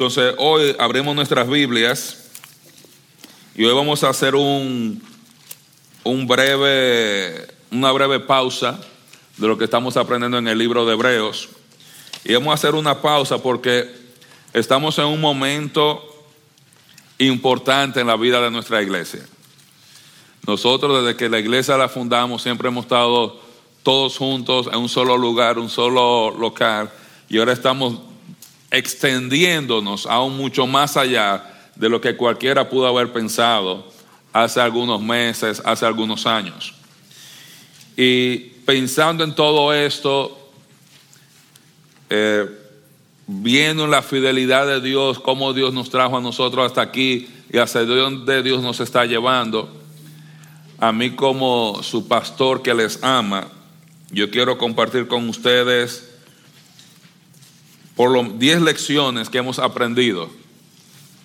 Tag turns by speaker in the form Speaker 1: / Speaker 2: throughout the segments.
Speaker 1: Entonces, hoy abrimos nuestras Biblias y hoy vamos a hacer un, un breve, una breve pausa de lo que estamos aprendiendo en el libro de Hebreos. Y vamos a hacer una pausa porque estamos en un momento importante en la vida de nuestra iglesia. Nosotros desde que la iglesia la fundamos siempre hemos estado todos juntos en un solo lugar, un solo local, y ahora estamos extendiéndonos aún mucho más allá de lo que cualquiera pudo haber pensado hace algunos meses, hace algunos años. Y pensando en todo esto, eh, viendo la fidelidad de Dios, cómo Dios nos trajo a nosotros hasta aquí y hacia donde Dios nos está llevando, a mí como su pastor que les ama, yo quiero compartir con ustedes por los 10 lecciones que hemos aprendido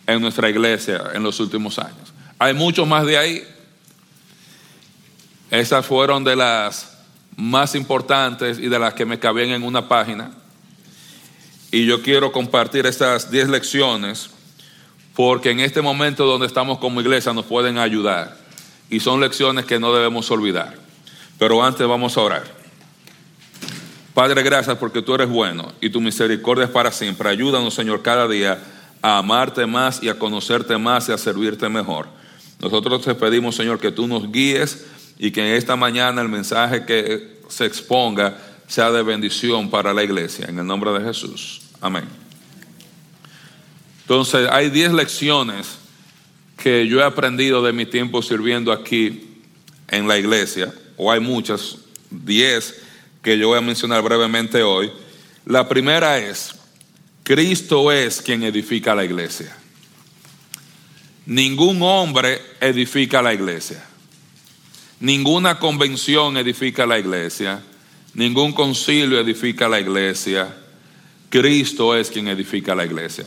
Speaker 1: en nuestra iglesia en los últimos años. Hay mucho más de ahí. Esas fueron de las más importantes y de las que me cabían en una página. Y yo quiero compartir estas 10 lecciones porque en este momento donde estamos como iglesia nos pueden ayudar. Y son lecciones que no debemos olvidar. Pero antes vamos a orar. Padre, gracias porque tú eres bueno y tu misericordia es para siempre. Ayúdanos, Señor, cada día a amarte más y a conocerte más y a servirte mejor. Nosotros te pedimos, Señor, que tú nos guíes y que esta mañana el mensaje que se exponga sea de bendición para la iglesia. En el nombre de Jesús. Amén. Entonces, hay 10 lecciones que yo he aprendido de mi tiempo sirviendo aquí en la iglesia, o hay muchas, 10 que yo voy a mencionar brevemente hoy. La primera es, Cristo es quien edifica la iglesia. Ningún hombre edifica la iglesia. Ninguna convención edifica la iglesia. Ningún concilio edifica la iglesia. Cristo es quien edifica la iglesia.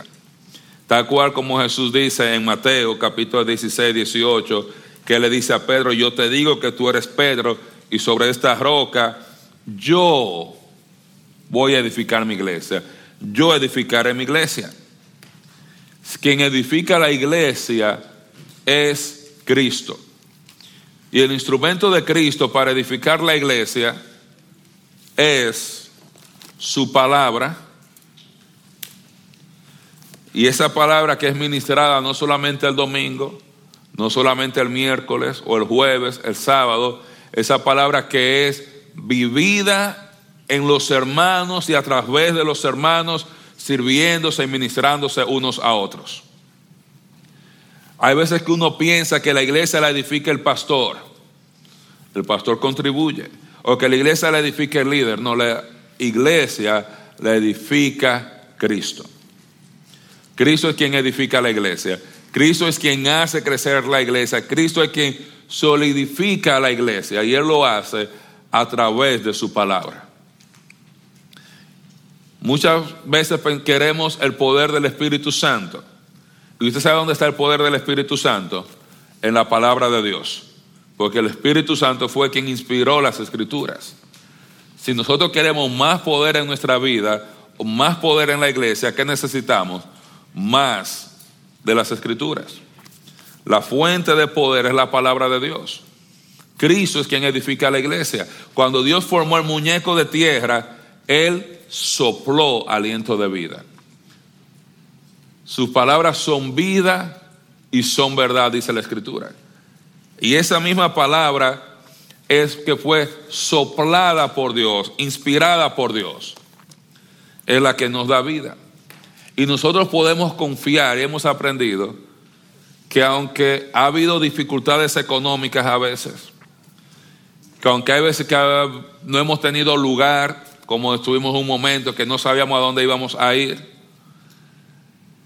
Speaker 1: Tal cual como Jesús dice en Mateo capítulo 16, 18, que le dice a Pedro, yo te digo que tú eres Pedro y sobre esta roca yo voy a edificar mi iglesia, yo edificaré mi iglesia. Quien edifica la iglesia es Cristo. Y el instrumento de Cristo para edificar la iglesia es su palabra. Y esa palabra que es ministrada no solamente el domingo, no solamente el miércoles o el jueves, el sábado, esa palabra que es vivida en los hermanos y a través de los hermanos, sirviéndose y ministrándose unos a otros. Hay veces que uno piensa que la iglesia la edifica el pastor, el pastor contribuye, o que la iglesia la edifica el líder, no, la iglesia la edifica Cristo. Cristo es quien edifica la iglesia, Cristo es quien hace crecer la iglesia, Cristo es quien solidifica la iglesia. Y Él lo hace a través de su palabra. Muchas veces queremos el poder del Espíritu Santo. ¿Y usted sabe dónde está el poder del Espíritu Santo? En la palabra de Dios. Porque el Espíritu Santo fue quien inspiró las escrituras. Si nosotros queremos más poder en nuestra vida, o más poder en la iglesia, ¿qué necesitamos? Más de las escrituras. La fuente de poder es la palabra de Dios. Cristo es quien edifica la iglesia. Cuando Dios formó el muñeco de tierra, Él sopló aliento de vida. Sus palabras son vida y son verdad, dice la Escritura. Y esa misma palabra es que fue soplada por Dios, inspirada por Dios. Es la que nos da vida. Y nosotros podemos confiar, hemos aprendido, que aunque ha habido dificultades económicas a veces, que aunque hay veces que no hemos tenido lugar, como estuvimos un momento, que no sabíamos a dónde íbamos a ir,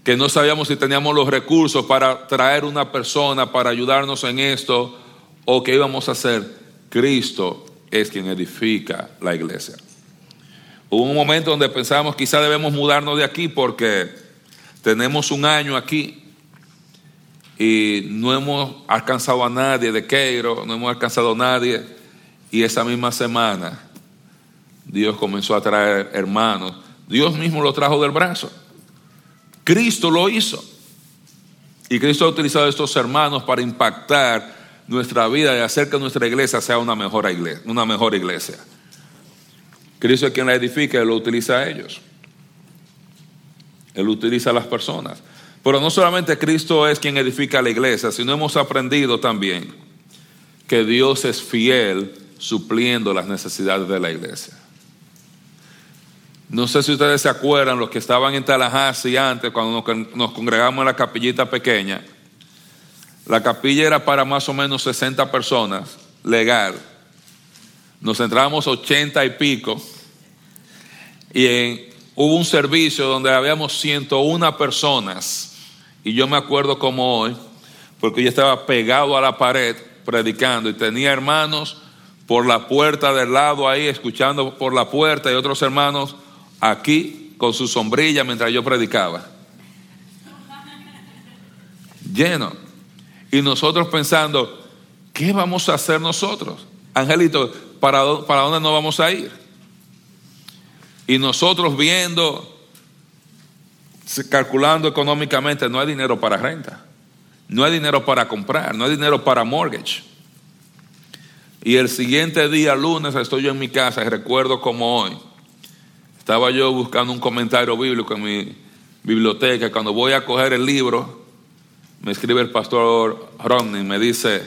Speaker 1: que no sabíamos si teníamos los recursos para traer una persona para ayudarnos en esto o qué íbamos a hacer, Cristo es quien edifica la iglesia. Hubo un momento donde pensábamos quizá debemos mudarnos de aquí porque tenemos un año aquí y no hemos alcanzado a nadie de Queiro, no hemos alcanzado a nadie y esa misma semana Dios comenzó a traer hermanos. Dios mismo lo trajo del brazo. Cristo lo hizo. Y Cristo ha utilizado a estos hermanos para impactar nuestra vida y hacer que nuestra iglesia sea una mejor iglesia. Una mejor iglesia. Cristo es quien la edifica y lo utiliza a ellos. Él utiliza a las personas. Pero no solamente Cristo es quien edifica la iglesia, sino hemos aprendido también que Dios es fiel supliendo las necesidades de la iglesia. No sé si ustedes se acuerdan, los que estaban en Tallahassee antes, cuando nos, congregamos en la capillita pequeña. La capilla era para más o menos 60 personas, legal. Nos entrábamos 80 y pico. Y hubo un servicio donde habíamos 101 personas. Y yo me acuerdo como hoy, porque yo estaba pegado a la pared predicando y tenía hermanos por la puerta del lado ahí, escuchando por la puerta y otros hermanos aquí con su sombrilla mientras yo predicaba. Lleno. Y nosotros pensando, ¿qué vamos a hacer nosotros? Angelito, ¿para, para dónde nos vamos a ir? Y nosotros viendo, calculando económicamente, no hay dinero para renta, no hay dinero para comprar, no hay dinero para mortgage. Y el siguiente día, lunes, estoy yo en mi casa y recuerdo como hoy estaba yo buscando un comentario bíblico en mi biblioteca. Cuando voy a coger el libro, me escribe el pastor Romney, me dice,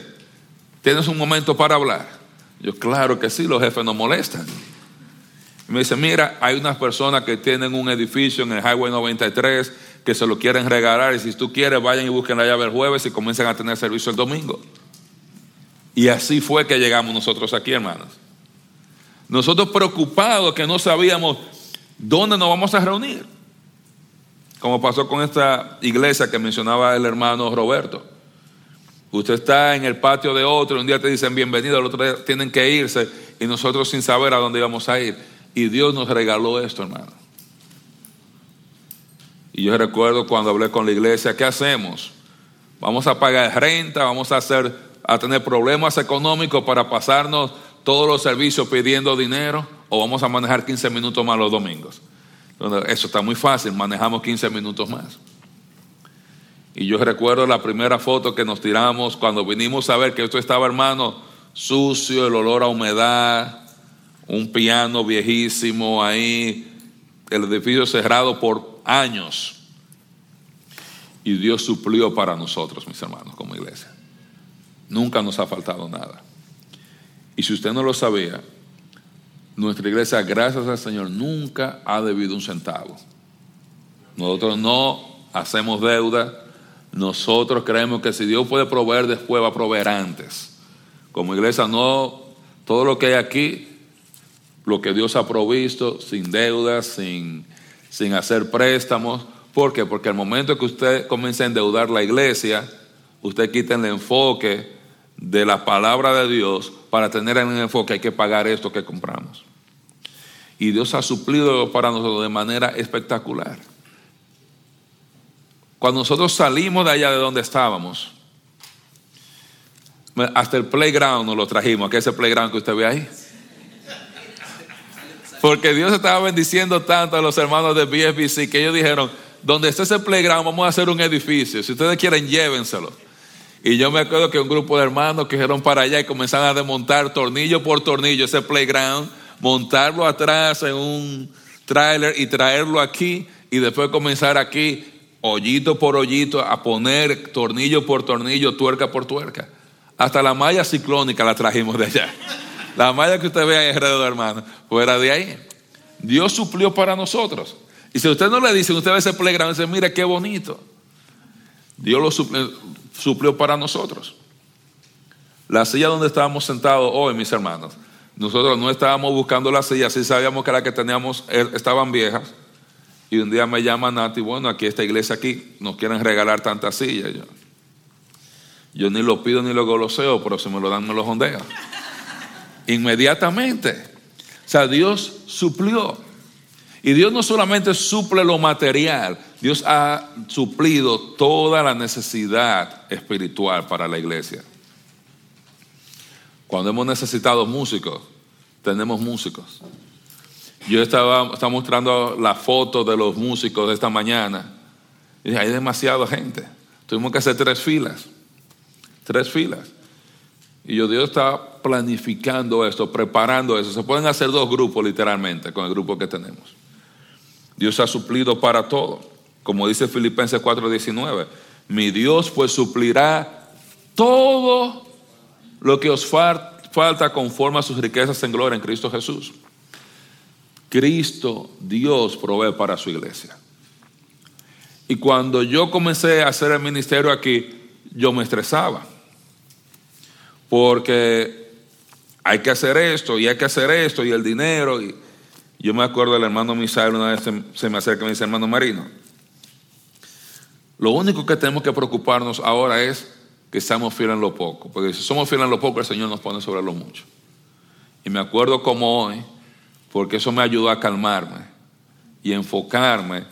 Speaker 1: ¿tienes un momento para hablar? Yo, claro que sí, los jefes nos molestan. me dice, mira, hay unas personas que tienen un edificio en el Highway 93 que se lo quieren regalar y si tú quieres vayan y busquen la llave el jueves y comiencen a tener servicio el domingo. Y así fue que llegamos nosotros aquí, hermanos. Nosotros preocupados que no sabíamos ¿Dónde nos vamos a reunir? Como pasó con esta iglesia que mencionaba el hermano Roberto. Usted está en el patio de otro, un día te dicen bienvenido, el otro día tienen que irse y nosotros sin saber a dónde íbamos a ir. Y Dios nos regaló esto, hermano. Y yo recuerdo cuando hablé con la iglesia, ¿qué hacemos? Vamos a pagar renta, vamos a hacer a tener problemas económicos para pasarnos todos los servicios pidiendo dinero o vamos a manejar 15 minutos más los domingos. Eso está muy fácil, manejamos 15 minutos más. Y yo recuerdo la primera foto que nos tiramos cuando vinimos a ver que esto estaba, hermano, sucio, el olor a humedad, un piano viejísimo ahí, el edificio cerrado por años. Y Dios suplió para nosotros, mis hermanos, como iglesia. Nunca nos ha faltado nada. Y si usted no lo sabía, nuestra iglesia, gracias al Señor, nunca ha debido un centavo. Nosotros no hacemos deuda. Nosotros creemos que si Dios puede proveer después, va a proveer antes. Como iglesia, no todo lo que hay aquí, lo que Dios ha provisto, sin deudas, sin, sin hacer préstamos. ¿Por qué? Porque al momento que usted comienza a endeudar la iglesia, usted quita el enfoque de la palabra de Dios para tener en el enfoque hay que pagar esto que compramos. Y Dios ha suplido para nosotros de manera espectacular. Cuando nosotros salimos de allá de donde estábamos, hasta el playground nos lo trajimos, que ese playground que usted ve ahí. Porque Dios estaba bendiciendo tanto a los hermanos de BFBC que ellos dijeron, donde esté ese playground vamos a hacer un edificio. Si ustedes quieren, llévenselo. Y yo me acuerdo que un grupo de hermanos que fueron para allá y comenzaron a desmontar tornillo por tornillo ese playground montarlo atrás en un tráiler y traerlo aquí y después comenzar aquí hoyito por hoyito a poner tornillo por tornillo, tuerca por tuerca. Hasta la malla ciclónica la trajimos de allá. La malla que usted ve ahí alrededor, hermano, fuera de ahí. Dios suplió para nosotros. Y si usted no le dice, usted ve ese playground y dice, mira qué bonito. Dios lo suplió, suplió para nosotros. La silla donde estábamos sentados hoy, mis hermanos, nosotros no estábamos buscando las sillas, sí sabíamos que las que teníamos er, estaban viejas. Y un día me llama Nati, bueno, aquí esta iglesia aquí, nos quieren regalar tantas sillas. Yo, yo ni lo pido ni lo goloseo, pero si me lo dan me lo jondeo. Inmediatamente. O sea, Dios suplió. Y Dios no solamente suple lo material, Dios ha suplido toda la necesidad espiritual para la iglesia. Cuando hemos necesitado músicos, tenemos músicos. Yo estaba, mostrando la foto de los músicos de esta mañana Y hay demasiada gente. Tuvimos que hacer tres filas. Tres filas. Y yo, Dios está planificando esto, preparando eso. Se pueden hacer dos grupos literalmente con el grupo que tenemos. Dios ha suplido para todo. Como dice Filipenses 4:19, mi Dios pues suplirá todo lo que os falta conforme a sus riquezas en gloria en Cristo Jesús. Cristo, Dios, provee para su iglesia. Y cuando yo comencé a hacer el ministerio aquí, yo me estresaba. Porque hay que hacer esto y hay que hacer esto y el dinero. Y yo me acuerdo del hermano Misael, una vez se, me acerca y me dice, hermano Marino, lo único que tenemos que preocuparnos ahora es que seamos fieles en lo poco. Porque si somos fieles en lo poco, el Señor nos pone sobre lo mucho. Y me acuerdo como hoy, porque eso me ayudó a calmarme y enfocarme,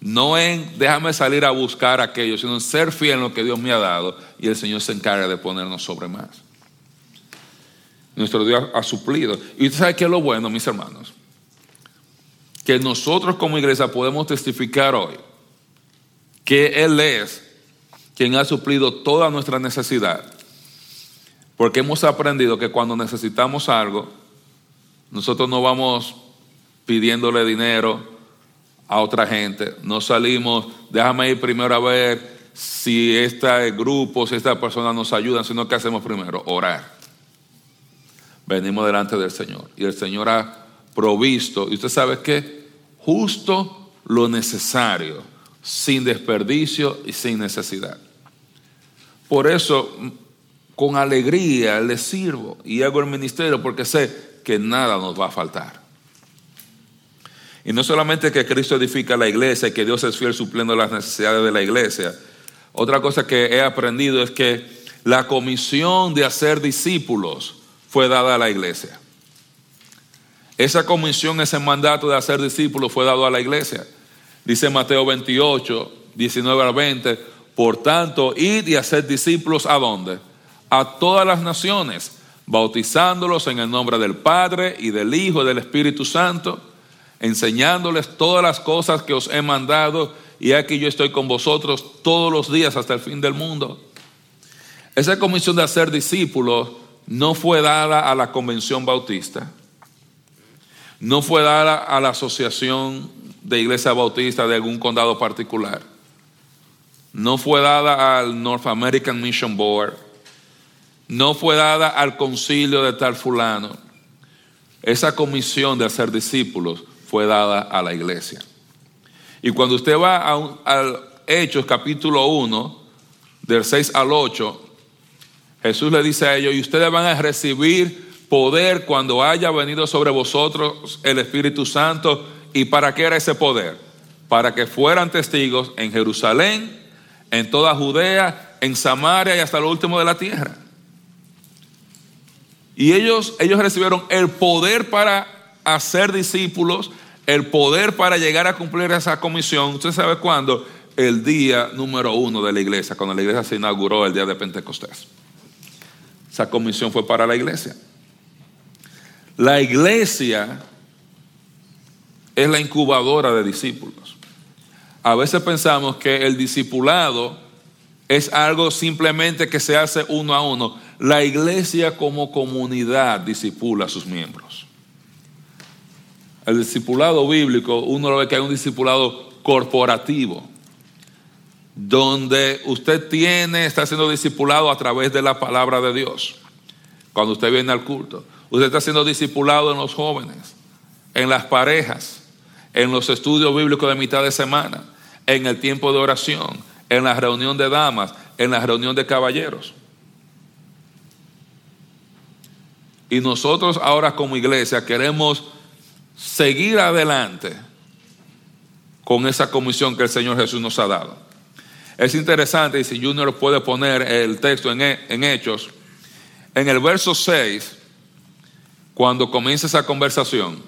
Speaker 1: no en déjame salir a buscar aquello, sino en ser fiel en lo que Dios me ha dado y el Señor se encarga de ponernos sobre más. Nuestro Dios ha suplido. Y usted sabe qué es lo bueno, mis hermanos, que nosotros como iglesia podemos testificar hoy que Él es quien ha suplido toda nuestra necesidad. Porque hemos aprendido que cuando necesitamos algo, nosotros no vamos pidiéndole dinero a otra gente, no salimos, déjame ir primero a ver si este grupo, si esta persona nos ayuda, sino que hacemos primero, orar. Venimos delante del Señor y el Señor ha provisto, y usted sabe que justo lo necesario, sin desperdicio y sin necesidad. Por eso, con alegría le sirvo y hago el ministerio porque sé que nada nos va a faltar. Y no solamente que Cristo edifica la iglesia y que Dios es fiel supliendo las necesidades de la iglesia. Otra cosa que he aprendido es que la comisión de hacer discípulos fue dada a la iglesia. Esa comisión, ese mandato de hacer discípulos fue dado a la iglesia. Dice Mateo 28, 19 al 20, por tanto, id y hacer discípulos a dónde? A todas las naciones, bautizándolos en el nombre del Padre y del Hijo y del Espíritu Santo, enseñándoles todas las cosas que os he mandado, y aquí yo estoy con vosotros todos los días hasta el fin del mundo. Esa comisión de hacer discípulos no fue dada a la convención bautista, no fue dada a la asociación de iglesia bautista de algún condado particular, no fue dada al North American Mission Board, no fue dada al concilio de tal fulano. Esa comisión de hacer discípulos fue dada a la iglesia. Y cuando usted va a al Hechos capítulo 1, del 6 al 8, Jesús le dice a ellos, y ustedes van a recibir poder cuando haya venido sobre vosotros el Espíritu Santo. ¿Y para qué era ese poder? Para que fueran testigos en Jerusalén, en toda Judea, en Samaria y hasta lo último de la tierra. Y ellos, ellos recibieron el poder para hacer discípulos, el poder para llegar a cumplir esa comisión. ¿Usted sabe cuándo? El día número uno de la iglesia, cuando la iglesia se inauguró el día de Pentecostés. Esa comisión fue para la iglesia. La iglesia es la incubadora de discípulos. A veces pensamos que el discipulado es algo simplemente que se hace uno a uno. La iglesia como comunidad discipula a sus miembros. El discipulado bíblico, uno lo ve que hay un discipulado corporativo donde usted tiene, está siendo discipulado a través de la palabra de Dios. Cuando usted viene al culto, usted está siendo discipulado en los jóvenes, en las parejas, en los estudios bíblicos de mitad de semana, en el tiempo de oración, en la reunión de damas, en la reunión de caballeros. Y nosotros ahora como iglesia queremos seguir adelante con esa comisión que el Señor Jesús nos ha dado. Es interesante, y si Junior puede poner el texto en, en Hechos, en el verso 6, cuando comienza esa conversación,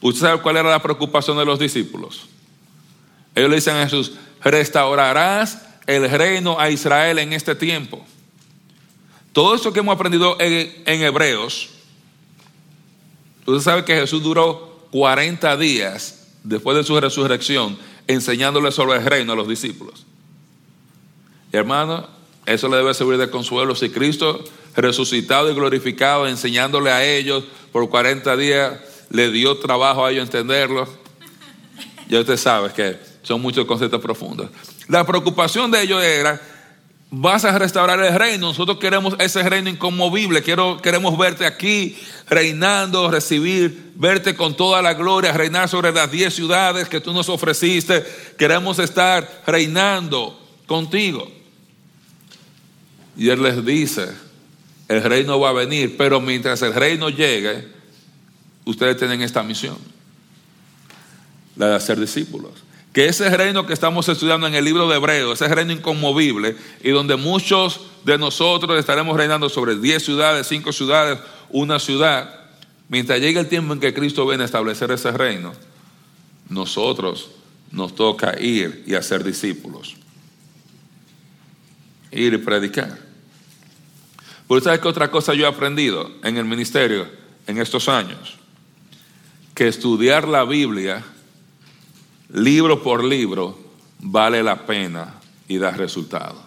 Speaker 1: ¿usted sabe cuál era la preocupación de los discípulos? Ellos le dicen a Jesús, restaurarás el reino a Israel en este tiempo. Todo eso que hemos aprendido en, Hebreos, usted sabe que Jesús duró 40 días después de su resurrección enseñándole sobre el reino a los discípulos. hermano, eso le debe servir de consuelo si Cristo resucitado y glorificado, enseñándole a ellos por 40 días, le dio trabajo a ellos entenderlo. Ya usted sabe que son muchos conceptos profundos. La preocupación de ellos era, vas a restaurar el reino, nosotros queremos ese reino inconmovible, Quiero, queremos verte aquí reinando, recibir, verte con toda la gloria, reinar sobre las diez ciudades que tú nos ofreciste, queremos estar reinando contigo. Y Él les dice, el reino va a venir, pero mientras el reino llegue, ustedes tienen esta misión, la de hacer discípulos. Que ese reino que estamos estudiando en el libro de Hebreo, ese reino inconmovible, y donde muchos de nosotros estaremos reinando sobre 10 ciudades, 5 ciudades, una ciudad, mientras llegue el tiempo en que Cristo viene a establecer ese reino, nosotros nos toca ir y hacer discípulos. Ir y predicar. Pero ¿sabes qué otra cosa yo he aprendido en el ministerio en estos años? Que estudiar la Biblia, libro por libro, vale la pena y da resultado.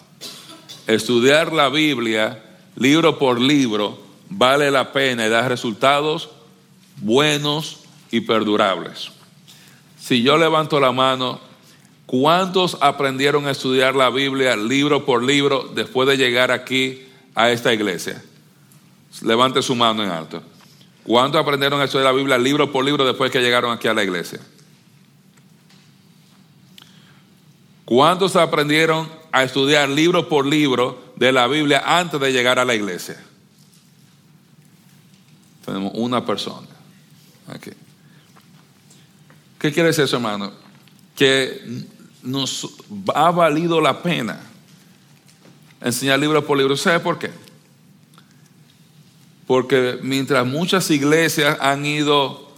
Speaker 1: Estudiar la Biblia, libro por libro, vale la pena y da resultados buenos y perdurables. Si yo levanto la mano, ¿cuántos aprendieron a estudiar la Biblia libro por libro después de llegar aquí a esta iglesia? Levante su mano en alto. ¿Cuántos aprendieron a estudiar la Biblia libro por libro después que llegaron aquí a la iglesia? ¿Cuántos aprendieron a estudiar libro por libro de la Biblia antes de llegar a la iglesia? Tenemos una persona. ¿Qué quiere decir eso, hermano? Que nos ha valido la pena enseñar libro por libro. ¿Sabe por qué? Porque mientras muchas iglesias han ido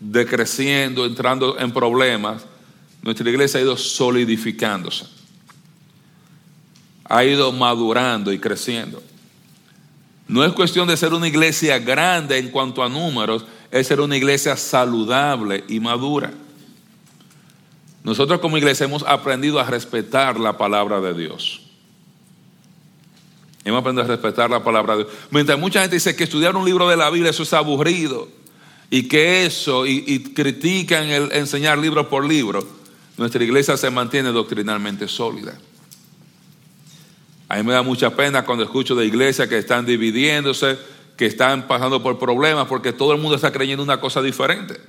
Speaker 1: decreciendo, entrando en problemas, nuestra iglesia ha ido solidificándose. Ha ido madurando y creciendo. No es cuestión de ser una iglesia grande en cuanto a números, es ser una iglesia saludable y madura. Nosotros como iglesia hemos aprendido a respetar la palabra de Dios. Hemos aprendido a respetar la palabra de Dios. Mientras mucha gente dice que estudiar un libro de la Biblia eso es aburrido y que eso, y, critican el enseñar libro por libro, nuestra iglesia se mantiene doctrinalmente sólida. A mí me da mucha pena cuando escucho de iglesias que están dividiéndose, que están pasando por problemas, porque todo el mundo está creyendo una cosa diferente.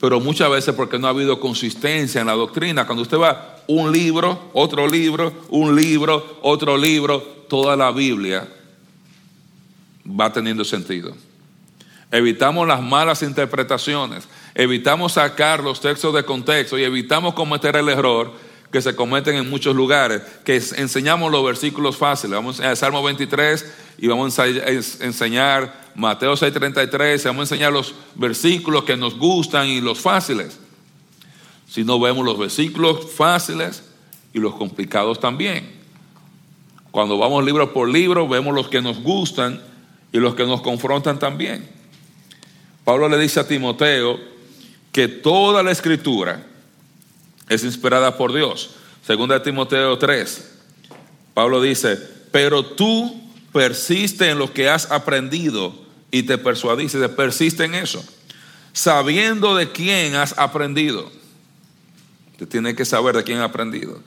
Speaker 1: Pero muchas veces porque no ha habido consistencia en la doctrina. Cuando usted va un libro, otro libro, un libro, otro libro, toda la Biblia va teniendo sentido. Evitamos las malas interpretaciones, evitamos sacar los textos de contexto y evitamos cometer el error que se cometen en muchos lugares, que enseñamos los versículos fáciles. Vamos a Salmo 23 y vamos a enseñar Mateo 6:33, vamos a enseñar los versículos que nos gustan y los fáciles si no vemos los versículos fáciles y los complicados también. Cuando vamos libro por libro, vemos los que nos gustan y los que nos confrontan también. Pablo le dice a Timoteo que toda la escritura es inspirada por Dios. Segunda de Timoteo 3. Pablo dice, pero tú persiste en lo que has aprendido y te persuadiste, persiste en eso, sabiendo de quién has aprendido Usted tiene que saber de quién ha aprendido.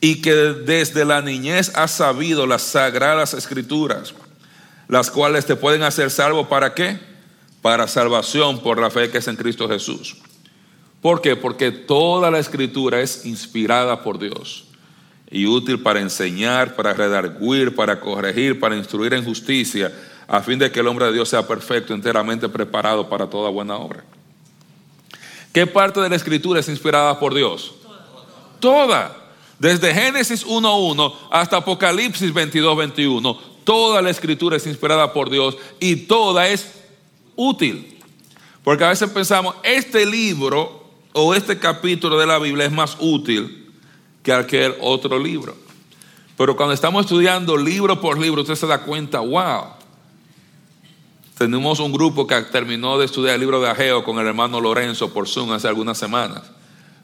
Speaker 1: Y que desde la niñez has sabido las sagradas escrituras, las cuales te pueden hacer salvo para qué? Para salvación por la fe que es en Cristo Jesús. ¿Por qué? Porque toda la escritura es inspirada por Dios y útil para enseñar, para redarguir, para corregir, para instruir en justicia, a fin de que el hombre de Dios sea perfecto, enteramente preparado para toda buena obra. ¿Qué parte de la escritura es inspirada por Dios? Toda. Desde Génesis 1.1 hasta Apocalipsis 22.21. Toda la escritura es inspirada por Dios y toda es útil. Porque a veces pensamos, este libro o este capítulo de la Biblia es más útil que aquel otro libro. Pero cuando estamos estudiando libro por libro, usted se da cuenta, wow, tenemos un grupo que terminó de estudiar el libro de Ageo con el hermano Lorenzo por Zoom hace algunas semanas.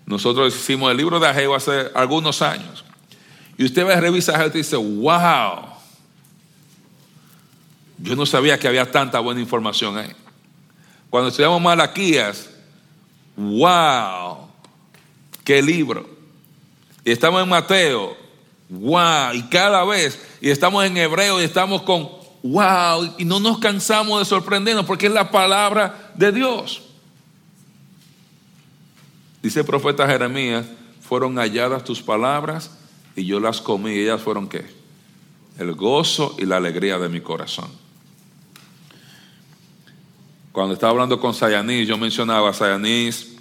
Speaker 1: Nosotros hicimos el libro de Ageo hace algunos años. Y usted va a revisar y dice, wow, yo no sabía que había tanta buena información ahí. Cuando estudiamos Malaquías, wow, qué libro. Y estamos en Mateo, wow, y cada vez, y estamos en Hebreo y estamos con wow, y no nos cansamos de sorprendernos porque es la palabra de Dios. Dice el profeta Jeremías, fueron halladas tus palabras y yo las comí. ¿Y ellas fueron qué? El gozo y la alegría de mi corazón. Cuando estaba hablando con Sayanis, yo mencionaba a Sayanis,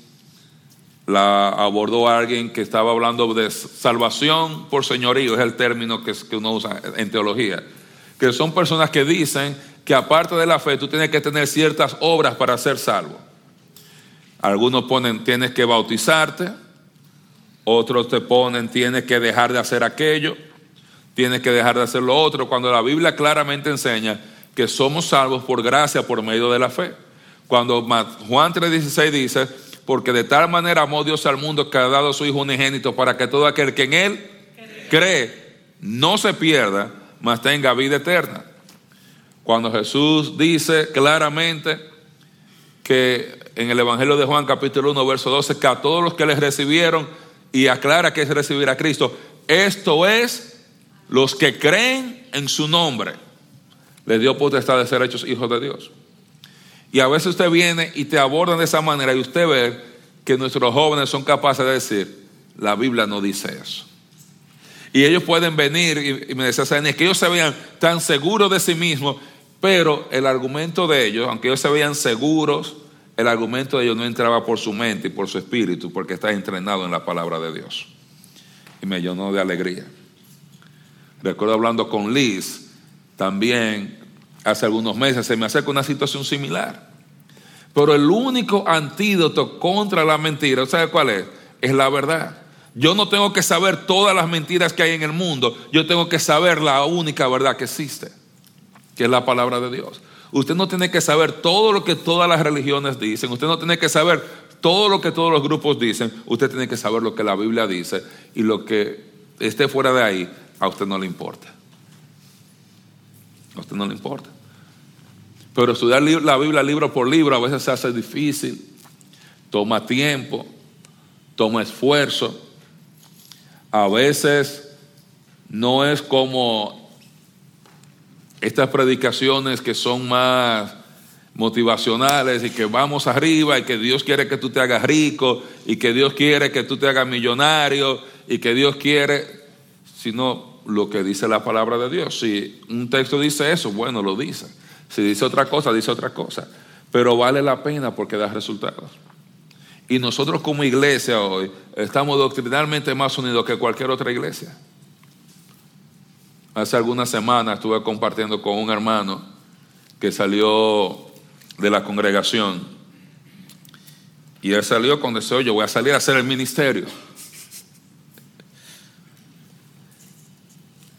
Speaker 1: la abordó alguien que estaba hablando de salvación por señorío, es el término que, que uno usa en teología, que son personas que dicen que aparte de la fe tú tienes que tener ciertas obras para ser salvo. Algunos ponen tienes que bautizarte, otros te ponen tienes que dejar de hacer aquello, tienes que dejar de hacer lo otro, cuando la Biblia claramente enseña que somos salvos por gracia por medio de la fe. Cuando Juan 3:16 dice, porque de tal manera amó Dios al mundo que ha dado a su Hijo unigénito para que todo aquel que en Él cree no se pierda, mas tenga vida eterna. Cuando Jesús dice claramente que en el Evangelio de Juan capítulo 1, verso 12, que a todos los que les recibieron, y aclara que es recibir a Cristo, esto es los que creen en su nombre, les dio potestad de ser hechos hijos de Dios. Y a veces usted viene y te abordan de esa manera y usted ve que nuestros jóvenes son capaces de decir, la Biblia no dice eso. Y ellos pueden venir y, me decían, es que ellos se veían tan seguros de sí mismos, pero el argumento de ellos, aunque ellos se veían seguros, el argumento de ellos no entraba por su mente y por su espíritu, porque está entrenado en la palabra de Dios. Y me llenó de alegría. Recuerdo hablando con Liz, también hace algunos meses se me acerca una situación similar. Pero el único antídoto contra la mentira, ¿sabe cuál es? Es la verdad. Yo no tengo que saber todas las mentiras que hay en el mundo, yo tengo que saber la única verdad que existe, que es la palabra de Dios. Usted no tiene que saber todo lo que todas las religiones dicen, usted no tiene que saber todo lo que todos los grupos dicen, usted tiene que saber lo que la Biblia dice y lo que esté fuera de ahí, a usted no le importa. A usted no le importa. Pero estudiar la Biblia libro por libro a veces se hace difícil, toma tiempo, toma esfuerzo. A veces no es como estas predicaciones que son más motivacionales y que vamos arriba y que Dios quiere que tú te hagas rico y que Dios quiere que tú te hagas millonario y que Dios quiere, sino lo que dice la palabra de Dios. Si un texto dice eso, bueno, lo dice. Si dice otra cosa, dice otra cosa. Pero vale la pena porque da resultados. Y nosotros como iglesia hoy estamos doctrinalmente más unidos que cualquier otra iglesia. Hace algunas semanas estuve compartiendo con un hermano que salió de la congregación. Y él salió con deseo, yo voy a salir a hacer el ministerio.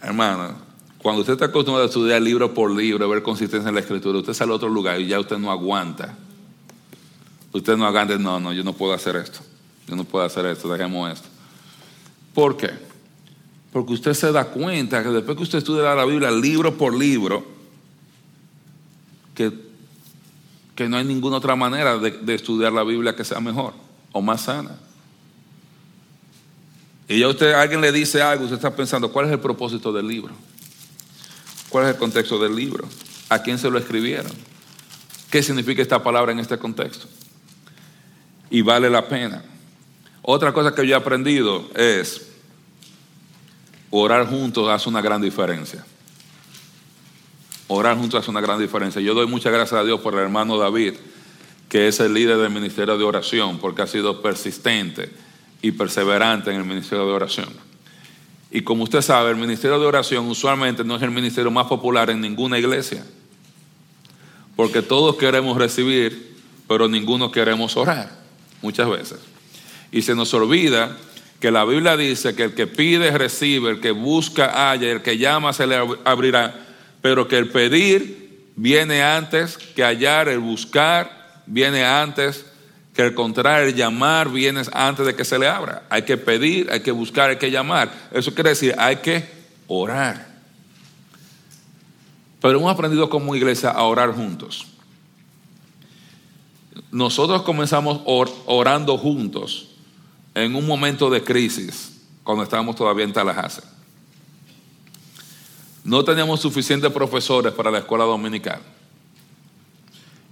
Speaker 1: Hermano, cuando usted está acostumbrado a estudiar libro por libro, ver consistencia en la escritura, usted sale a otro lugar y ya usted no aguanta. Usted no aguanta, no, no, yo no puedo hacer esto. Yo no puedo hacer esto, dejemos esto. ¿Por qué? Porque usted se da cuenta que después que usted estudia la Biblia libro por libro, que, que no hay ninguna otra manera de, de estudiar la Biblia que sea mejor o más sana. Y ya usted, alguien le dice algo, usted está pensando, ¿cuál es el propósito del libro? ¿Cuál es el contexto del libro? ¿A quién se lo escribieron? ¿Qué significa esta palabra en este contexto? Y vale la pena. Otra cosa que yo he aprendido es orar juntos hace una gran diferencia. Orar juntos hace una gran diferencia. Yo doy muchas gracias a Dios por el hermano David, que es el líder del ministerio de oración, porque ha sido persistente y perseverante en el ministerio de oración. Y como usted sabe, el ministerio de oración usualmente no es el ministerio más popular en ninguna iglesia. Porque todos queremos recibir, pero ninguno queremos orar, muchas veces. Y se nos olvida que la Biblia dice que el que pide recibe, el que busca halla, el que llama se le abrirá, pero que el pedir viene antes que hallar, el buscar viene antes que al contrario, llamar viene antes de que se le abra. Hay que pedir, hay que buscar, hay que llamar. Eso quiere decir, hay que orar. Pero hemos aprendido como iglesia a orar juntos. Nosotros comenzamos orando juntos en un momento de crisis, cuando estábamos todavía en Tallahassee. No teníamos suficientes profesores para la escuela dominical.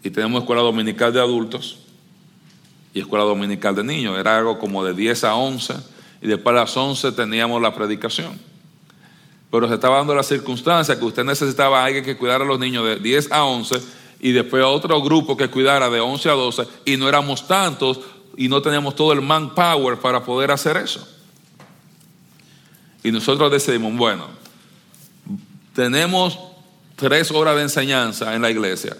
Speaker 1: Y teníamos escuela dominical de adultos y escuela dominical de niños. Era algo como de 10 a 11 y después a las 11 teníamos la predicación. Pero se estaba dando la circunstancia que usted necesitaba a alguien que cuidara a los niños de 10 a 11 y después a otro grupo que cuidara de 11 a 12 y no éramos tantos y no teníamos todo el manpower para poder hacer eso. Y nosotros decidimos, bueno, tenemos tres horas de enseñanza en la iglesia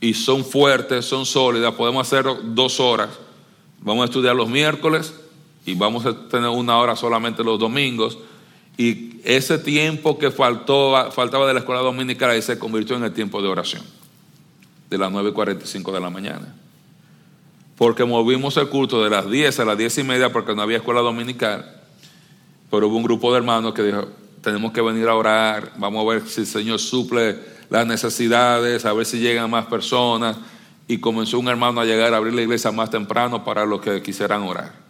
Speaker 1: y son fuertes, son sólidas, podemos hacer dos horas. Vamos a estudiar los miércoles y vamos a tener una hora solamente los domingos. Y ese tiempo que faltaba de la escuela dominical ahí se convirtió en el tiempo de oración, de las 9.45 de la mañana. Porque movimos el culto de las 10 a las 10 y media porque no había escuela dominical. Pero hubo un grupo de hermanos que dijo, tenemos que venir a orar, vamos a ver si el Señor suple las necesidades, a ver si llegan más personas. Y comenzó un hermano a llegar a abrir la iglesia más temprano para los que quisieran orar.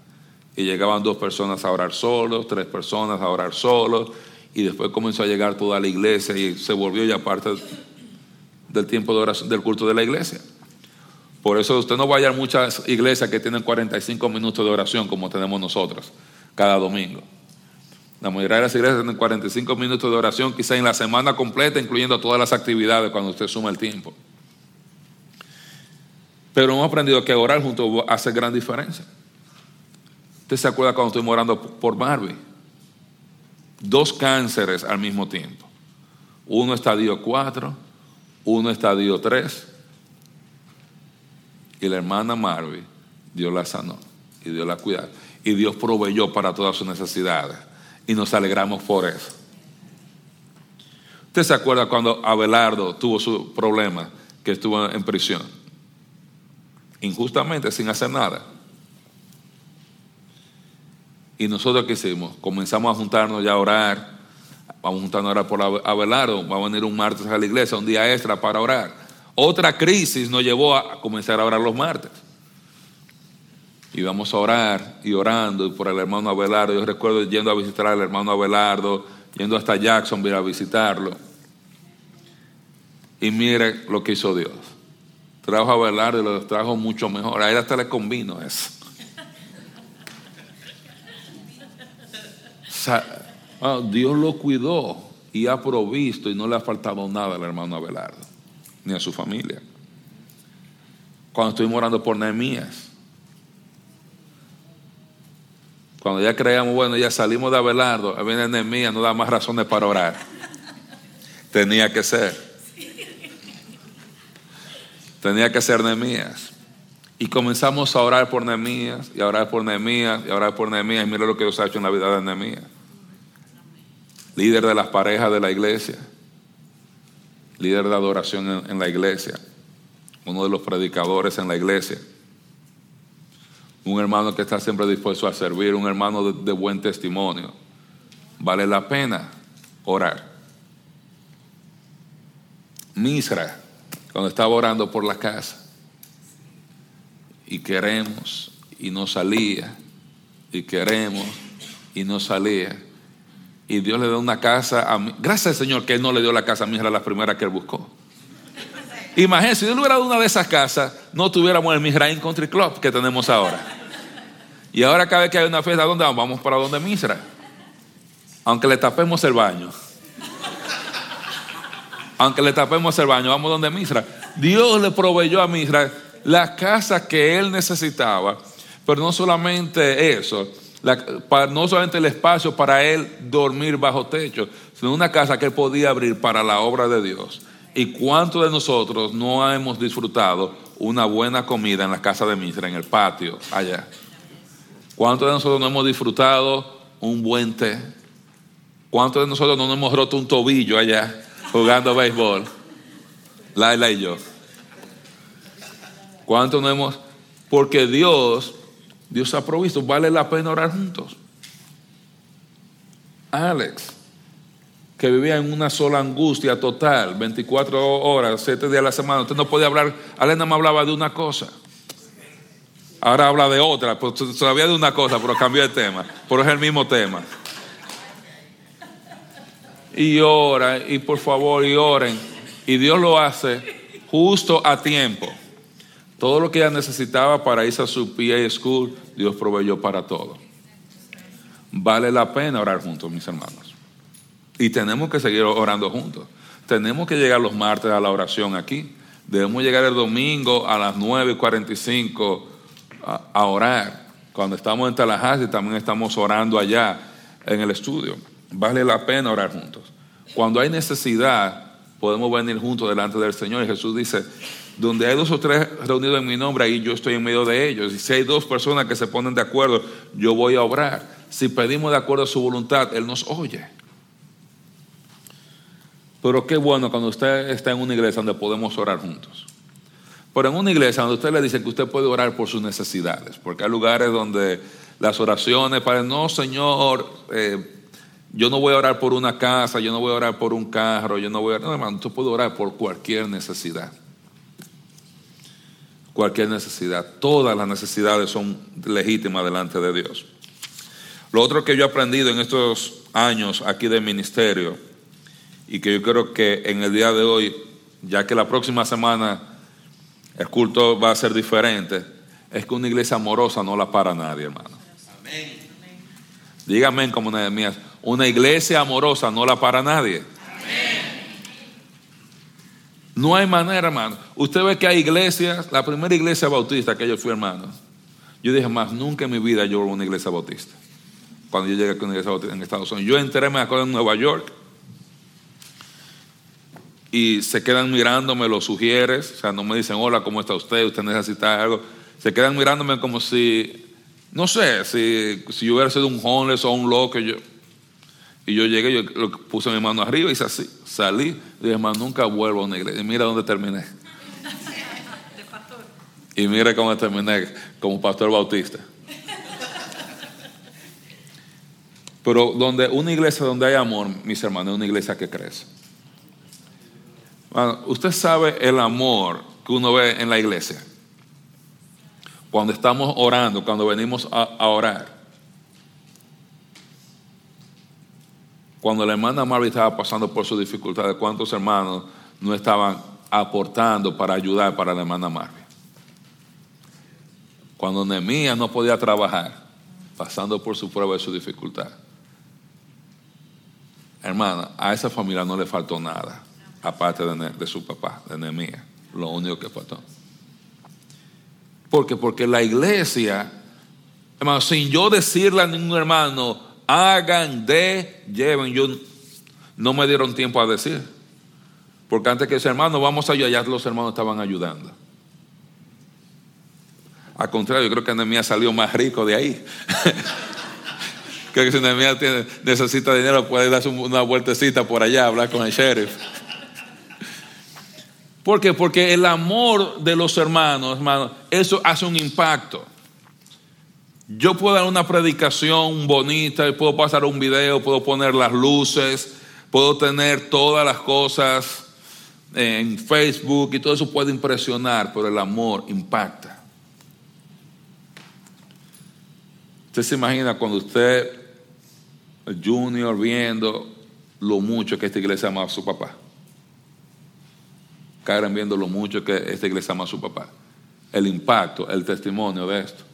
Speaker 1: Y llegaban dos personas a orar solos, tres personas a orar solos, y después comenzó a llegar toda la iglesia y se volvió ya parte del tiempo de oración, del culto de la iglesia. Por eso usted no vaya a muchas iglesias que tienen 45 minutos de oración como tenemos nosotros cada domingo. La mayoría de las iglesias tienen 45 minutos de oración, quizá en la semana completa, incluyendo todas las actividades cuando usted suma el tiempo. Pero hemos aprendido que orar juntos hace gran diferencia. ¿Usted se acuerda cuando estuvimos orando por Barbie? Dos cánceres al mismo tiempo. Uno estadio 4, uno estadio 3. Y la hermana Marvin, Dios la sanó y Dios la cuidó. Y Dios proveyó para todas sus necesidades y nos alegramos por eso. ¿Usted se acuerda cuando Abelardo tuvo su problema, que estuvo en prisión? Injustamente, sin hacer nada. Y nosotros qué hicimos? Comenzamos a juntarnos ya a orar. Vamos a juntarnos a orar por Abelardo. Va a venir un martes a la iglesia, un día extra para orar. Otra crisis nos llevó a comenzar a orar los martes y vamos a orar y orando por el hermano Abelardo. Yo recuerdo yendo a visitar al hermano Abelardo, yendo hasta Jacksonville a visitarlo. Y mire lo que hizo Dios. Trajo a Abelardo y lo trajo mucho mejor. A él hasta le convino eso. Dios lo cuidó y ha provisto y no le ha faltado nada al hermano Abelardo, ni a su familia. Cuando estuvimos orando por Nehemías, Cuando ya creíamos, bueno, ya salimos de Abelardo, viene Nehemías, no da más razones para orar. Tenía que ser. Tenía que ser Nehemías. Y comenzamos a orar por Nehemías, y a orar por Nehemías, y a orar por Nehemías. Y mira lo que Dios ha hecho en la vida de Nehemías. Líder de las parejas de la iglesia. Líder de adoración en la iglesia. Uno de los predicadores en la iglesia un hermano que está siempre dispuesto a servir, un hermano de, buen testimonio. Vale la pena orar. Misra, cuando estaba orando por la casa, y queremos, y no salía, y queremos, y no salía. Y Dios le dio una casa a mí. Gracias al Señor que Él no le dio la casa a Misra la primera que Él buscó. Imagínense, si Dios le hubiera dado una de esas casas, no tuviéramos el Misraim Country Club que tenemos ahora. Y ahora cada vez que hay una fiesta, ¿dónde vamos? Vamos para donde Misra. Aunque le tapemos el baño. Aunque le tapemos el baño, vamos donde Misra. Dios le proveyó a Misra la casa que él necesitaba. Pero no solamente eso, no solamente el espacio para él dormir bajo techo, sino una casa que él podía abrir para la obra de Dios. ¿Y cuántos de nosotros no hemos disfrutado una buena comida en la casa de Misra, en el patio, allá? ¿Cuántos de nosotros no hemos disfrutado un buen té? ¿Cuántos de nosotros no nos hemos roto un tobillo allá jugando béisbol? Laila y yo. ¿Cuánto no hemos? Porque Dios, Dios ha provisto, vale la pena orar juntos. Alex, que vivía en una sola angustia total, 24 horas, 7 días a la semana, usted no podía hablar, Alena me hablaba de una cosa. Ahora habla de otra, pues sabía de una cosa, pero cambió de tema, pero es el mismo tema. Y ora, y por favor, y oren. Y Dios lo hace justo a tiempo. Todo lo que ella necesitaba para irse a su PA School, Dios proveyó para todo. Vale la pena orar juntos, mis hermanos. Y tenemos que seguir orando juntos. Tenemos que llegar los martes a la oración aquí. Debemos llegar el domingo a las 9.45 a, a orar. Cuando estamos en Tallahassee también estamos orando allá en el estudio. Vale la pena orar juntos. Cuando hay necesidad, podemos venir juntos delante del Señor. Y Jesús dice, donde hay dos o tres reunidos en mi nombre, ahí yo estoy en medio de ellos. Y si hay dos personas que se ponen de acuerdo, yo voy a obrar. Si pedimos de acuerdo a su voluntad, Él nos oye. Pero qué bueno cuando usted está en una iglesia donde podemos orar juntos. Pero en una iglesia donde usted le dice que usted puede orar por sus necesidades, porque hay lugares donde las oraciones para no, Señor, eh, yo no voy a orar por una casa, yo no voy a orar por un carro, yo no voy a orar, no hermano, usted puede orar por cualquier necesidad. Cualquier necesidad. Todas las necesidades son legítimas delante de Dios. Lo otro que yo he aprendido en estos años aquí de ministerio y que yo creo que en el día de hoy, ya que la próxima semana el culto va a ser diferente, es que una iglesia amorosa no la para nadie, hermano. Amén. Dígame como Nehemías, una iglesia amorosa no la para nadie. No hay manera, hermano. Usted ve que hay iglesias, la primera iglesia bautista que yo fui, hermano. Yo dije, más nunca en mi vida yo voy a una iglesia bautista. Cuando yo llegué a una iglesia bautista en Estados Unidos. Yo entré, me acuerdo, en Nueva York. Y se quedan mirándome los sugieres. O sea, no me dicen, hola, ¿cómo está usted? ¿Usted necesita algo? Se quedan mirándome como si, no sé, si, si yo hubiera sido un homeless o un loco. Yo, y yo llegué, yo puse mi mano arriba y así, salí. Y dije, hermano, nunca vuelvo a una iglesia. Y mira dónde terminé. Y mira cómo terminé como pastor bautista. Pero donde una iglesia donde hay amor, mis hermanos, es una iglesia que crece. Bueno, usted sabe el amor que uno ve en la iglesia. Cuando estamos orando, cuando venimos a, a orar. Cuando la hermana Marvin estaba pasando por sus dificultades, ¿cuántos hermanos no estaban aportando para ayudar para la hermana Marvin? Cuando Nehemías no podía trabajar, pasando por su prueba y su dificultad. Hermana, a esa familia no le faltó nada, aparte de, de su papá, de Nehemías. Lo único que faltó. Porque, porque la iglesia, hermano, sin yo decirle a ningún hermano, hagan de, lleven. Yo no me dieron tiempo a decir. Porque antes que ese hermano, vamos allá, ya los hermanos estaban ayudando. Al contrario, yo creo que Nehemías salió más rico de ahí. creo que si Nehemías necesita dinero, puede darse una vueltecita por allá, hablar con el sheriff. ¿Por qué? Porque el amor de los hermanos, hermanos, eso hace un impacto. Yo puedo dar una predicación bonita, puedo pasar un video, puedo poner las luces, puedo tener todas las cosas en Facebook y todo eso puede impresionar, pero el amor impacta. Usted se imagina cuando usted, junior, viendo lo mucho que esta iglesia ama a su papá. Karen viendo lo mucho que esta iglesia ama a su papá. El impacto, el testimonio de esto.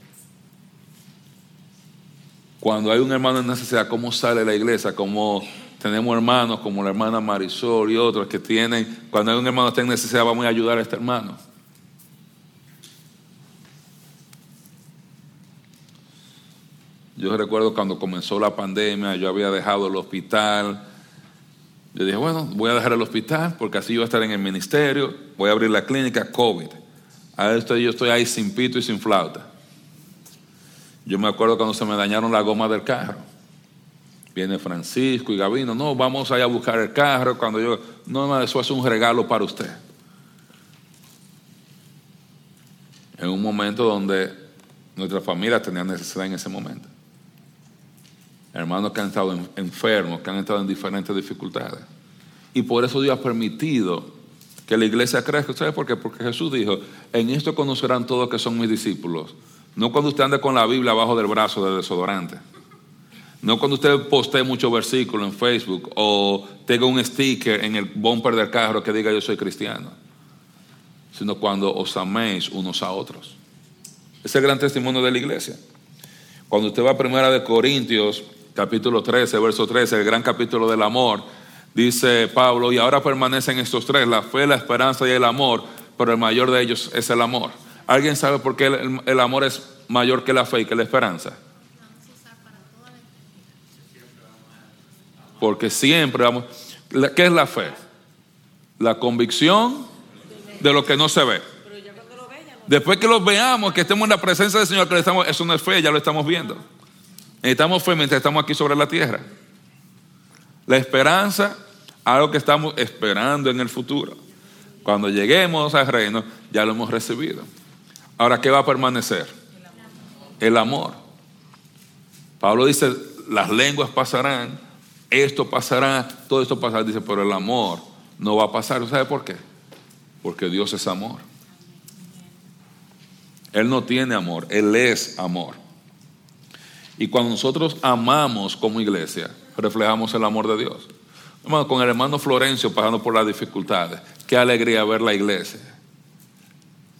Speaker 1: Cuando hay un hermano en necesidad, ¿cómo sale la iglesia? Como tenemos hermanos como la hermana Marisol y otros que tienen, cuando hay un hermano que está en necesidad, vamos a ayudar a este hermano. Yo recuerdo cuando comenzó la pandemia, yo había dejado el hospital. Yo dije, bueno, voy a dejar el hospital porque así yo voy a estar en el ministerio, voy a abrir la clínica COVID. A esto yo estoy ahí sin pito y sin flauta. Yo me acuerdo cuando se me dañaron la goma del carro. Viene Francisco y Gabino, no, vamos allá a buscar el carro. Cuando yo, no, no, eso es un regalo para usted. en un momento donde nuestra familia tenía necesidad en ese momento. Hermanos que han estado enfermos, que han estado en diferentes dificultades. Y por eso Dios ha permitido que la iglesia crezca. ¿Sabe por qué? Porque Jesús dijo, en esto conocerán todos que son mis discípulos. No cuando usted ande con la Biblia abajo del brazo de desodorante. No cuando usted postee muchos versículos en Facebook o tenga un sticker en el bumper del carro que diga yo soy cristiano. Sino cuando os améis unos a otros. Es el gran testimonio de la iglesia. Cuando usted va a Primera de Corintios, capítulo 13, verso 13, el gran capítulo del amor, dice Pablo, y ahora permanecen estos tres, la fe, la esperanza y el amor, pero el mayor de ellos es el amor. ¿Alguien sabe por qué el, amor es mayor que la fe y que la esperanza? Porque siempre vamos... ¿Qué es la fe? La convicción de lo que no se ve. Después que lo veamos, que estemos en la presencia del Señor, que estamos, eso no es fe, ya lo estamos viendo. Necesitamos fe mientras estamos aquí sobre la tierra. La esperanza, algo que estamos esperando en el futuro. Cuando lleguemos al reino, ya lo hemos recibido. Ahora, ¿qué va a permanecer? El amor. Pablo dice, las lenguas pasarán, esto pasará, todo esto pasará. Dice, pero el amor no va a pasar. ¿Sabe por qué? Porque Dios es amor. Él no tiene amor, Él es amor. Y cuando nosotros amamos como iglesia, reflejamos el amor de Dios. con el hermano Florencio pasando por las dificultades, qué alegría ver la iglesia.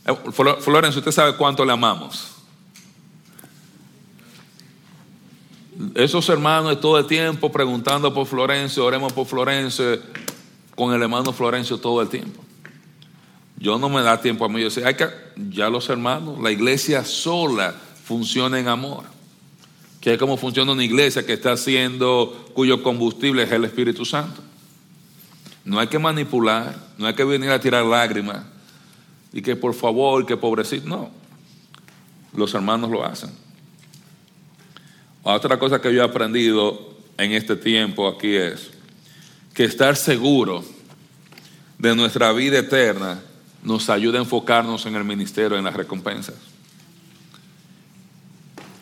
Speaker 1: Eh, Florencio, usted sabe cuánto le amamos. Esos hermanos todo el tiempo preguntando por Florencio, oremos por Florencio, con el hermano Florencio todo el tiempo. Yo no me da tiempo a mí, yo sé, hay que, ya los hermanos, la iglesia sola funciona en amor que es como funciona una iglesia que está haciendo, cuyo combustible es el Espíritu Santo. No hay que manipular, no hay que venir a tirar lágrimas y que por favor, que pobrecito, no. Los hermanos lo hacen. Otra cosa que yo he aprendido en este tiempo aquí es que estar seguro de nuestra vida eterna nos ayuda a enfocarnos en el ministerio, en las recompensas.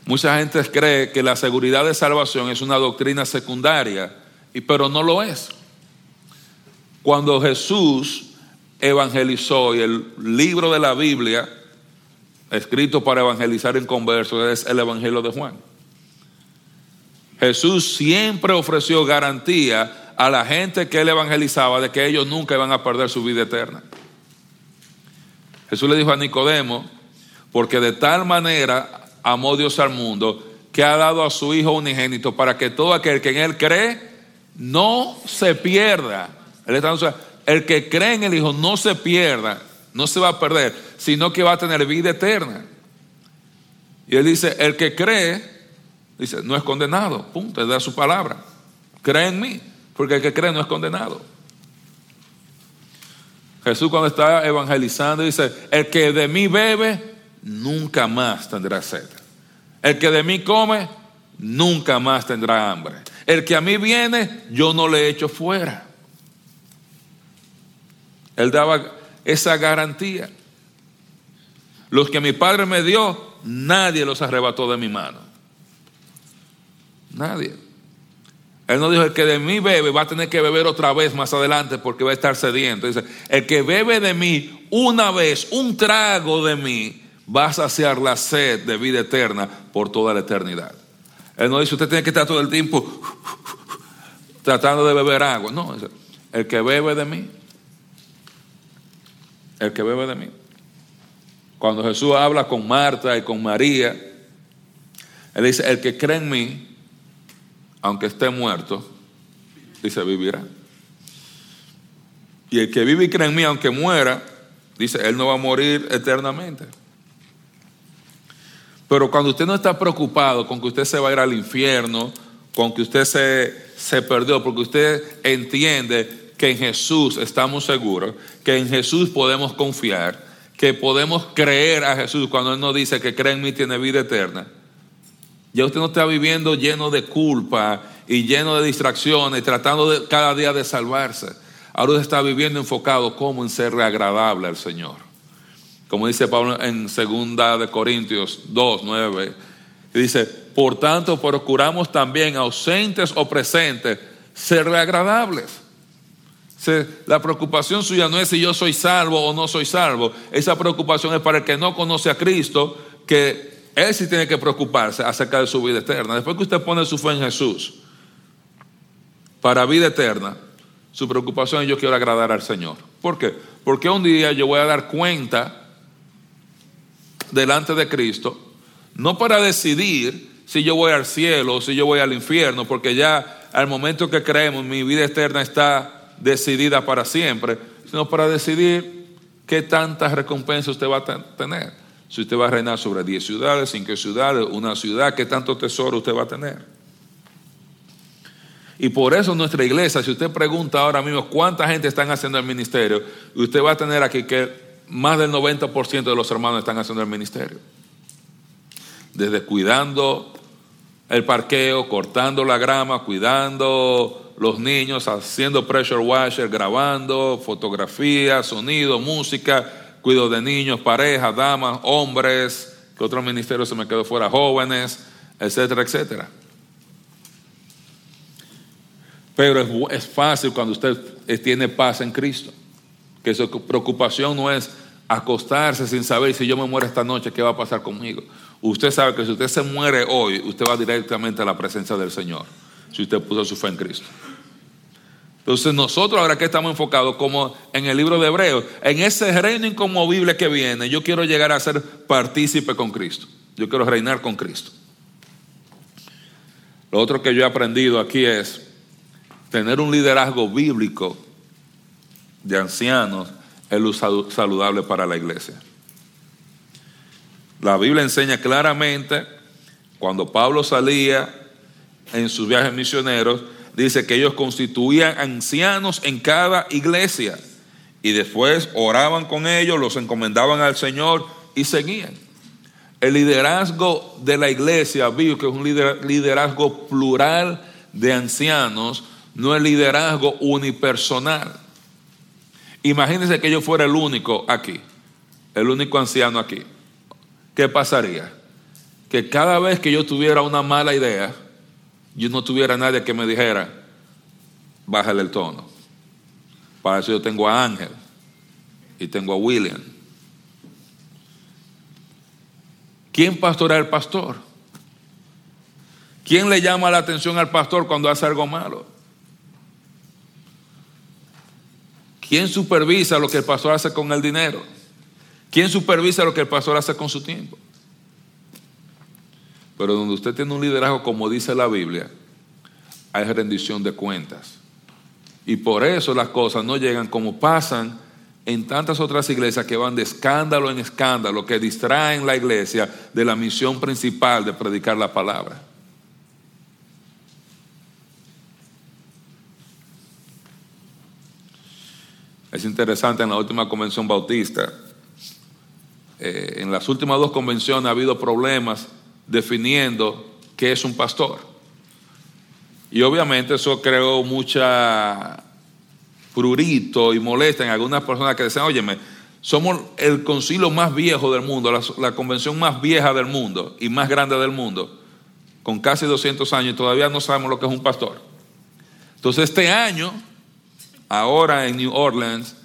Speaker 1: Mucha gente cree que la seguridad de salvación es una doctrina secundaria, pero no lo es. Cuando Jesús evangelizó y el libro de la Biblia, escrito para evangelizar en conversos, es el Evangelio de Juan. Jesús siempre ofreció garantía a la gente que él evangelizaba de que ellos nunca iban a perder su vida eterna. Jesús le dijo a Nicodemo, porque de tal manera amó Dios al mundo, que ha dado a su Hijo unigénito para que todo aquel que en Él cree no se pierda. El que cree en el Hijo no se pierda, no se va a perder, sino que va a tener vida eterna. Y Él dice, el que cree, dice, no es condenado, punto, es da su palabra. Cree en mí, porque el que cree no es condenado. Jesús cuando está evangelizando dice, el que de mí bebe, nunca más tendrá sed. El que de mí come, nunca más tendrá hambre. El que a mí viene, yo no le echo fuera. Él daba esa garantía. Los que mi padre me dio, nadie los arrebató de mi mano. Nadie. Él no dijo, el que de mí bebe va a tener que beber otra vez más adelante porque va a estar sediento. Dice, el que bebe de mí una vez, un trago de mí, va a saciar la sed de vida eterna por toda la eternidad. Él no dice, usted tiene que estar todo el tiempo tratando de beber agua. No, el que bebe de mí, el que bebe de mí. Cuando Jesús habla con Marta y con María, Él dice, el que cree en mí, aunque esté muerto, dice, vivirá. Y el que vive y cree en mí, aunque muera, dice, él no va a morir eternamente. Pero cuando usted no está preocupado con que usted se va a ir al infierno, con que usted se, se perdió, porque usted entiende que en Jesús estamos seguros, que en Jesús podemos confiar, que podemos creer a Jesús cuando Él nos dice que cree en mí tiene vida eterna. Ya usted no está viviendo lleno de culpa y lleno de distracciones, tratando de, cada día de salvarse. Ahora usted está viviendo enfocado como en ser agradable al Señor. Como dice Pablo en segunda de Corintios 2, 9, dice, por tanto procuramos también ausentes o presentes serle agradables. La preocupación suya no es si yo soy salvo o no soy salvo. Esa preocupación es para el que no conoce a Cristo, que él sí tiene que preocuparse acerca de su vida eterna. Después que usted pone su fe en Jesús para vida eterna, su preocupación es yo quiero agradar al Señor. ¿Por qué? Porque un día yo voy a dar cuenta delante de Cristo, no para decidir si yo voy al cielo o si yo voy al infierno, porque ya al momento que creemos mi vida eterna está decidida para siempre, sino para decidir qué tantas recompensas usted va a tener. Si usted va a reinar sobre 10 ciudades, 5 ciudades, una ciudad, qué tanto tesoro usted va a tener. Y por eso nuestra iglesia, si usted pregunta ahora mismo cuánta gente están haciendo el ministerio, usted va a tener aquí que más del 90% de los hermanos están haciendo el ministerio. Desde cuidando el parqueo, cortando la grama, cuidando los niños, haciendo pressure washer, grabando, fotografía, sonido, música, cuido de niños, parejas, damas, hombres, que otro ministerio se me quedó fuera, jóvenes, etcétera, etcétera. Pero es, es fácil cuando usted tiene paz en Cristo que su preocupación no es acostarse sin saber si yo me muero esta noche, qué va a pasar conmigo. Usted sabe que si usted se muere hoy, usted va directamente a la presencia del Señor, si usted puso su fe en Cristo. Entonces nosotros ahora que estamos enfocados como en el libro de Hebreos, en ese reino inconmovible que viene, yo quiero llegar a ser partícipe con Cristo. Yo quiero reinar con Cristo. Lo otro que yo he aprendido aquí es tener un liderazgo bíblico de ancianos es lo saludable para la iglesia. La Biblia enseña claramente, cuando Pablo salía en sus viajes misioneros, dice que ellos constituían ancianos en cada iglesia y después oraban con ellos, los encomendaban al Señor y seguían. El liderazgo de la iglesia, que es un liderazgo plural de ancianos, no es liderazgo unipersonal. Imagínense que yo fuera el único aquí, el único anciano aquí. ¿Qué pasaría? Que cada vez que yo tuviera una mala idea, yo no tuviera nadie que me dijera, bájale el tono. Para eso yo tengo a Ángel y tengo a William. ¿Quién pastorea al pastor? ¿Quién le llama la atención al pastor cuando hace algo malo? ¿Quién supervisa lo que el pastor hace con el dinero? ¿Quién supervisa lo que el pastor hace con su tiempo? Pero donde usted tiene un liderazgo, como dice la Biblia, hay rendición de cuentas. Y por eso las cosas no llegan como pasan en tantas otras iglesias que van de escándalo en escándalo, que distraen la iglesia de la misión principal de predicar la palabra. Es interesante, en la última convención bautista, eh, en las últimas dos convenciones ha habido problemas definiendo qué es un pastor. Y obviamente eso creó mucha prurito y molesta en algunas personas que decían, óyeme, somos el concilio más viejo del mundo, la, la, convención más vieja del mundo y más grande del mundo, con casi 200 años, y todavía no sabemos lo que es un pastor. Entonces este año ahora en New Orleans,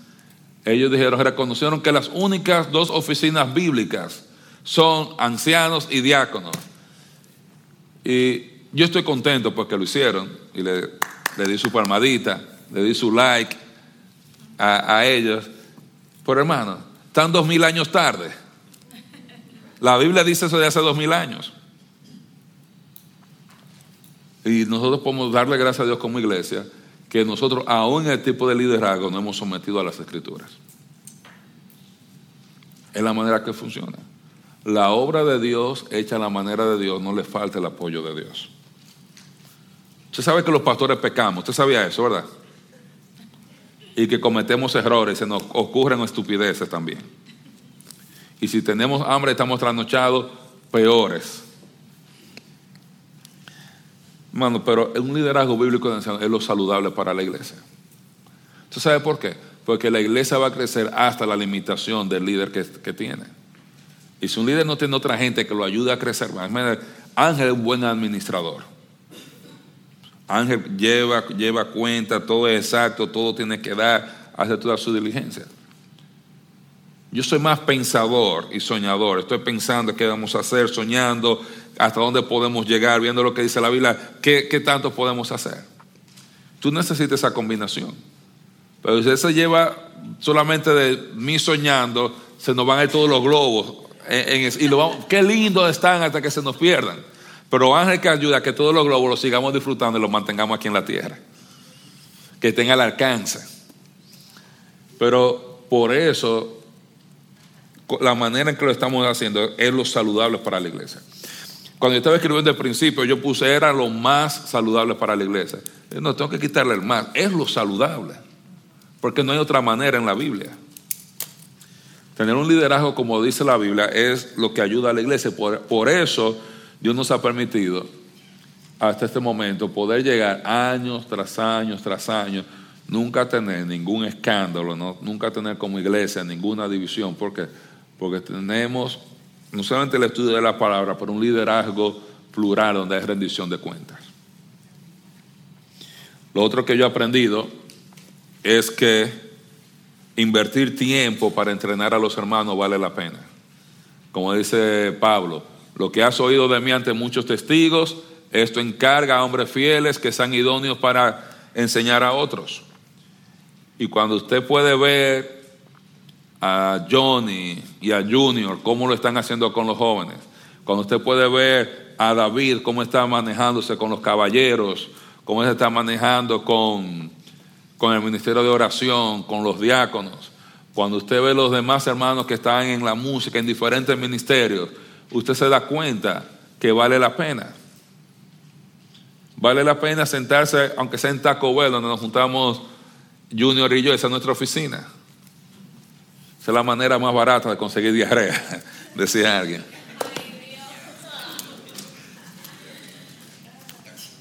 Speaker 1: ellos dijeron, reconocieron que las únicas dos oficinas bíblicas son ancianos y diáconos. Y yo estoy contento porque lo hicieron y le, di su palmadita, le di su like a, a ellos. Pero hermano, están dos mil años tarde. La Biblia dice eso de hace dos mil años. Y nosotros podemos darle gracias a Dios como iglesia que nosotros, aún en el tipo de liderazgo, no hemos sometido a las escrituras. Es la manera que funciona. La obra de Dios, hecha a la manera de Dios, no le falta el apoyo de Dios. Usted sabe que los pastores pecamos, usted sabía eso, ¿verdad? Y que cometemos errores, se nos ocurren estupideces también. Y si tenemos hambre, estamos trasnochados, peores. Hermano, pero un liderazgo bíblico es lo saludable para la iglesia. ¿Usted sabe por qué? Porque la iglesia va a crecer hasta la limitación del líder que tiene. Y si un líder no tiene otra gente que lo ayude a crecer, Ángel es un buen administrador. Ángel lleva, lleva cuenta, todo es exacto, todo tiene que dar, hace toda su diligencia. Yo soy más pensador y soñador. Estoy pensando qué vamos a hacer, soñando hasta dónde podemos llegar, viendo lo que dice la Biblia, qué, qué tanto podemos hacer. Tú necesitas esa combinación. Pero si se lleva solamente de mí soñando, se nos van a ir todos los globos. Y lo qué lindo están hasta que se nos pierdan. Pero Ángel que ayuda a que todos los globos los sigamos disfrutando y los mantengamos aquí en la tierra. Que tenga el alcance. Pero por eso, la manera en que lo estamos haciendo es lo saludable para la iglesia. Cuando yo estaba escribiendo el principio, yo puse era lo más saludable para la iglesia. No tengo que quitarle el más, es lo saludable. Porque no hay otra manera en la Biblia. Tener un liderazgo, como dice la Biblia, es lo que ayuda a la iglesia. Por, por eso Dios nos ha permitido hasta este momento poder llegar años tras años tras años, nunca tener ningún escándalo, ¿no? nunca tener como iglesia ninguna división, porque porque tenemos no solamente el estudio de la palabra, pero un liderazgo plural donde hay rendición de cuentas. Lo otro que yo he aprendido es que invertir tiempo para entrenar a los hermanos vale la pena. Como dice Pablo, lo que has oído de mí ante muchos testigos, esto encarga a hombres fieles que sean idóneos para enseñar a otros. Y cuando usted puede ver a Johnny y a Junior cómo lo están haciendo con los jóvenes, cuando usted puede ver a David cómo está manejándose con los caballeros, cómo se está manejando con, con el ministerio de oración, con los diáconos, cuando usted ve los demás hermanos que están en la música, en diferentes ministerios, usted se da cuenta que vale la pena. Vale la pena sentarse, aunque sea en Taco Bell, donde nos juntamos Junior y yo, esa es nuestra oficina. Esa es la manera más barata de conseguir diarrea, decía alguien.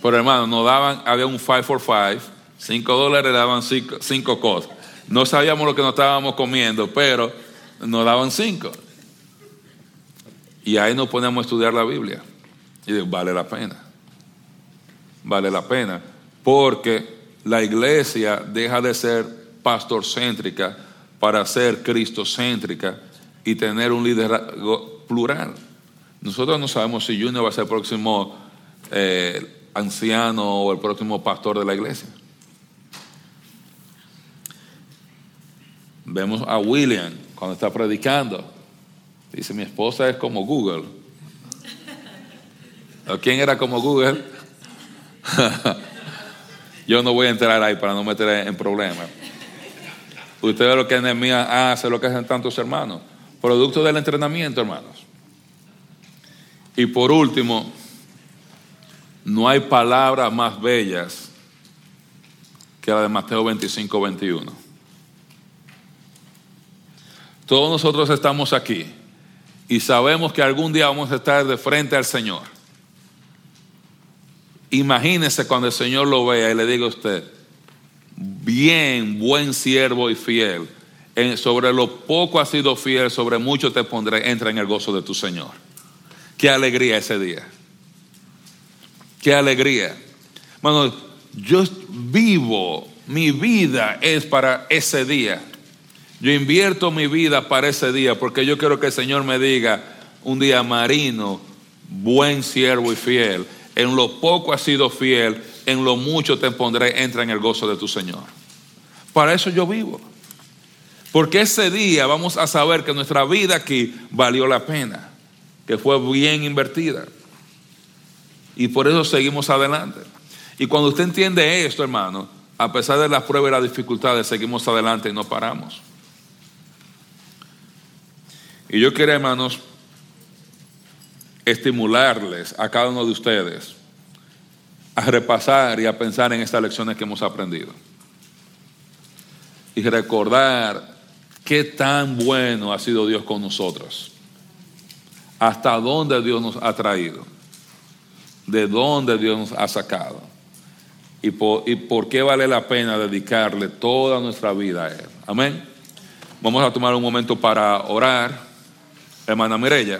Speaker 1: Pero hermano, nos daban, había un 5 for 5, 5 dólares daban 5 cosas. No sabíamos lo que nos estábamos comiendo, pero nos daban 5. Y ahí nos ponemos a estudiar la Biblia. Y digo, vale la pena. Vale la pena. Porque la iglesia deja de ser pastorcéntrica para ser cristocéntrica y tener un liderazgo plural. Nosotros no sabemos si Junior va a ser el próximo eh, anciano o el próximo pastor de la iglesia. Vemos a William cuando está predicando Dice, mi esposa es como Google. quién era como Google? Yo no voy a entrar ahí para no meter en problemas. Usted ve lo que Nehemías hace, lo que hacen tantos hermanos. Producto del entrenamiento, hermanos. Y por último, no hay palabras más bellas que la de Mateo 25, 21. Todos nosotros estamos aquí y sabemos que algún día vamos a estar de frente al Señor. Imagínese cuando el Señor lo vea y le diga a usted, bien, buen siervo y fiel, sobre lo poco has sido fiel, sobre mucho te pondré, entra en el gozo de tu Señor. Qué alegría ese día. Qué alegría. Bueno, yo vivo, mi vida es para ese día. Yo invierto mi vida para ese día porque yo quiero que el Señor me diga un día marino, buen siervo y fiel. En lo poco has sido fiel, en lo mucho te pondré, entra en el gozo de tu Señor. Para eso yo vivo. Porque ese día vamos a saber que nuestra vida aquí valió la pena, que fue bien invertida. Y por eso seguimos adelante. Y cuando usted entiende esto, hermano, a pesar de las pruebas y las dificultades, seguimos adelante y no paramos. Y yo quiero, hermanos, estimularles a cada uno de ustedes a repasar y a pensar en estas lecciones que hemos aprendido. Y recordar qué tan bueno ha sido Dios con nosotros. Hasta dónde Dios nos ha traído. De dónde Dios nos ha sacado. Y por, y por qué vale la pena dedicarle toda nuestra vida a Él. Amén. Vamos a tomar un momento para orar. Hermana Mirella,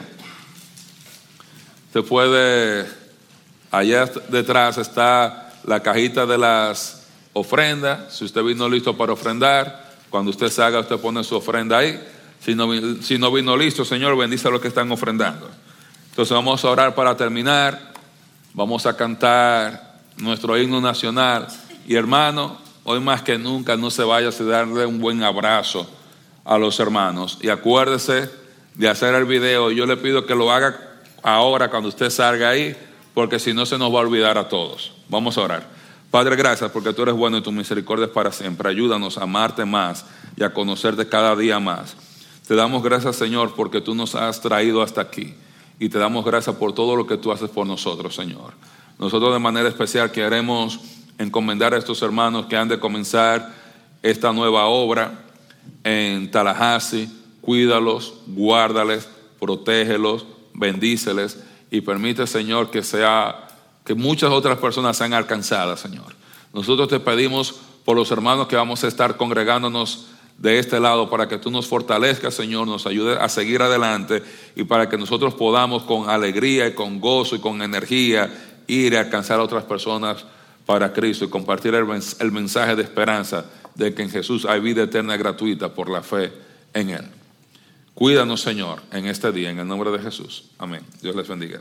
Speaker 1: se puede, allá detrás está la cajita de las ofrendas. Si usted vino listo para ofrendar, cuando usted salga, usted pone su ofrenda ahí. Si no, si no vino listo, Señor, bendice a los que están ofrendando. Entonces vamos a orar para terminar. Vamos a cantar nuestro himno nacional. Y hermano, hoy más que nunca no se vaya sin darle un buen abrazo a los hermanos. Y acuérdese de hacer el video. Yo le pido que lo haga ahora cuando usted salga ahí, porque si no se nos va a olvidar a todos. Vamos a orar. Padre, gracias porque tú eres bueno y tu misericordia es para siempre. Ayúdanos a amarte más y a conocerte cada día más. Te damos gracias, Señor, porque tú nos has traído hasta aquí. Y te damos gracias por todo lo que tú haces por nosotros, Señor. Nosotros de manera especial queremos encomendar a estos hermanos que han de comenzar esta nueva obra en Tallahassee. Cuídalos, guárdales, protégelos, bendíceles y permite, Señor, que sea que muchas otras personas sean alcanzadas, Señor. Nosotros te pedimos por los hermanos que vamos a estar congregándonos de este lado para que tú nos fortalezcas, Señor, nos ayude a seguir adelante y para que nosotros podamos con alegría y con gozo y con energía ir a alcanzar a otras personas para Cristo y compartir el, el mensaje de esperanza de que en Jesús hay vida eterna gratuita por la fe en Él. Cuídanos, Señor, en este día, en el nombre de Jesús. Amén. Dios les bendiga.